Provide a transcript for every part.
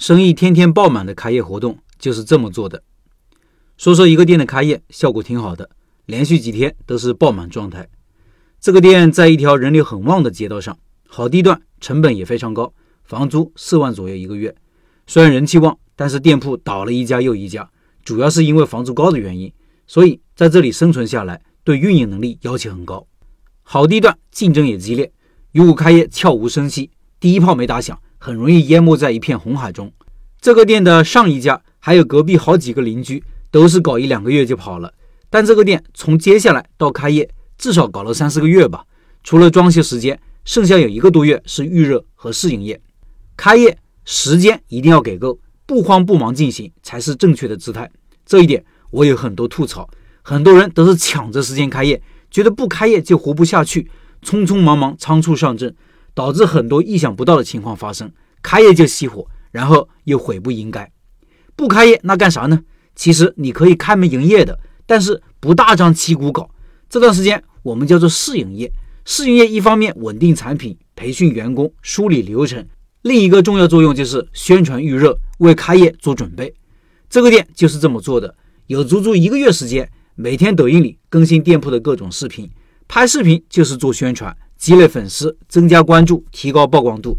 生意天天爆满的开业活动就是这么做的。说说一个店的开业效果挺好的，连续几天都是爆满状态。这个店在一条人流很旺的街道上，好地段，成本也非常高，房租四万左右一个月。虽然人气旺，但是店铺倒了一家又一家，主要是因为房租高的原因。所以在这里生存下来，对运营能力要求很高。好地段，竞争也激烈。如果开业悄无声息，第一炮没打响，很容易淹没在一片红海中。这个店的上一家还有隔壁好几个邻居都是搞一两个月就跑了，但这个店从接下来到开业至少搞了三四个月吧。除了装修时间，剩下有一个多月是预热和试营业。开业时间一定要给够，不慌不忙进行才是正确的姿态。这一点我有很多吐槽，很多人都是抢着时间开业，觉得不开业就活不下去。匆匆忙忙、仓促上阵，导致很多意想不到的情况发生。开业就熄火，然后又悔不应该。不开业那干啥呢？其实你可以开门营业的，但是不大张旗鼓搞。这段时间我们叫做试营业。试营业一方面稳定产品、培训员工、梳理流程，另一个重要作用就是宣传预热，为开业做准备。这个店就是这么做的，有足足一个月时间，每天抖音里更新店铺的各种视频。拍视频就是做宣传，积累粉丝，增加关注，提高曝光度。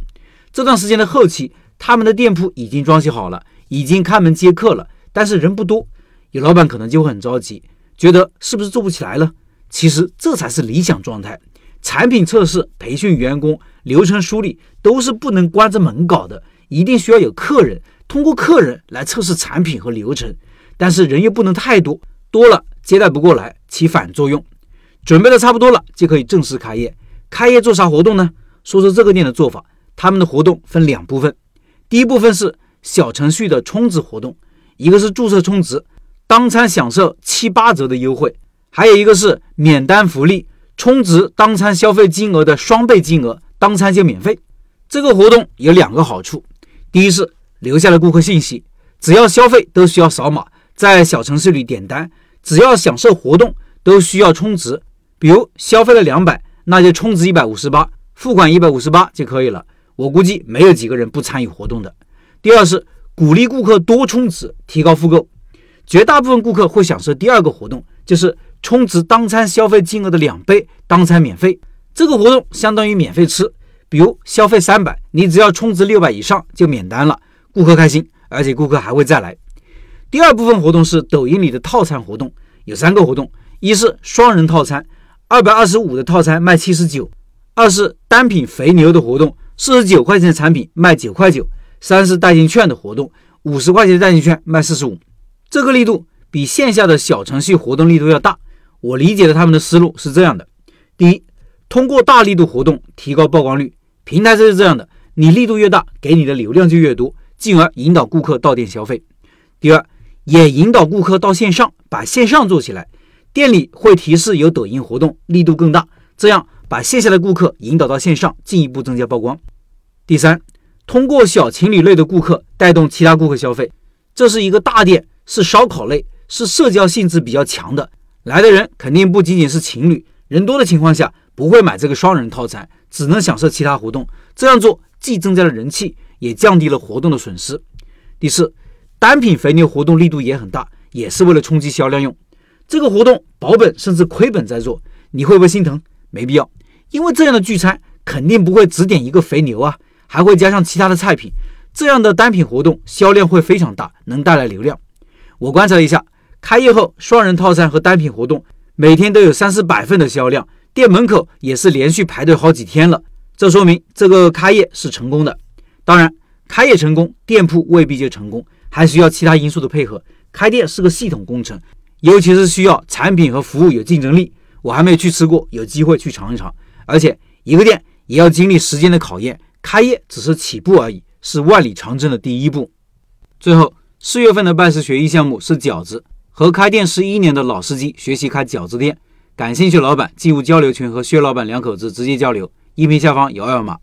这段时间的后期，他们的店铺已经装修好了，已经开门接客了，但是人不多。有老板可能就会很着急，觉得是不是做不起来了？其实这才是理想状态。产品测试、培训员工、流程梳理都是不能关着门搞的，一定需要有客人，通过客人来测试产品和流程。但是人又不能太多，多了接待不过来，起反作用。准备的差不多了，就可以正式开业。开业做啥活动呢？说说这个店的做法。他们的活动分两部分，第一部分是小程序的充值活动，一个是注册充值，当餐享受七八折的优惠，还有一个是免单福利，充值当餐消费金额的双倍金额，当餐就免费。这个活动有两个好处，第一是留下了顾客信息，只要消费都需要扫码，在小程序里点单，只要享受活动都需要充值。比如消费了两百，那就充值一百五十八，付款一百五十八就可以了。我估计没有几个人不参与活动的。第二是鼓励顾客多充值，提高复购。绝大部分顾客会享受第二个活动，就是充值当餐消费金额的两倍，当餐免费。这个活动相当于免费吃。比如消费三百，你只要充值六百以上就免单了，顾客开心，而且顾客还会再来。第二部分活动是抖音里的套餐活动，有三个活动，一是双人套餐。二百二十五的套餐卖七十九，二是单品肥牛的活动，四十九块钱的产品卖九块九，三是代金券的活动，五十块钱代金券卖四十五。这个力度比线下的小程序活动力度要大。我理解的他们的思路是这样的：第一，通过大力度活动提高曝光率，平台就是这样的，你力度越大，给你的流量就越多，进而引导顾客到店消费。第二，也引导顾客到线上，把线上做起来。店里会提示有抖音活动，力度更大，这样把线下的顾客引导到线上，进一步增加曝光。第三，通过小情侣类的顾客带动其他顾客消费，这是一个大店，是烧烤类，是社交性质比较强的，来的人肯定不仅仅是情侣，人多的情况下不会买这个双人套餐，只能享受其他活动。这样做既增加了人气，也降低了活动的损失。第四，单品肥牛活动力度也很大，也是为了冲击销量用。这个活动保本甚至亏本在做，你会不会心疼？没必要，因为这样的聚餐肯定不会只点一个肥牛啊，还会加上其他的菜品。这样的单品活动销量会非常大，能带来流量。我观察了一下，开业后双人套餐和单品活动每天都有三四百份的销量，店门口也是连续排队好几天了。这说明这个开业是成功的。当然，开业成功，店铺未必就成功，还需要其他因素的配合。开店是个系统工程。尤其是需要产品和服务有竞争力，我还没有去吃过，有机会去尝一尝。而且一个店也要经历时间的考验，开业只是起步而已，是万里长征的第一步。最后四月份的拜师学艺项目是饺子，和开店十一年的老司机学习开饺子店。感兴趣老板进入交流群和薛老板两口子直接交流，音频下方有二维码。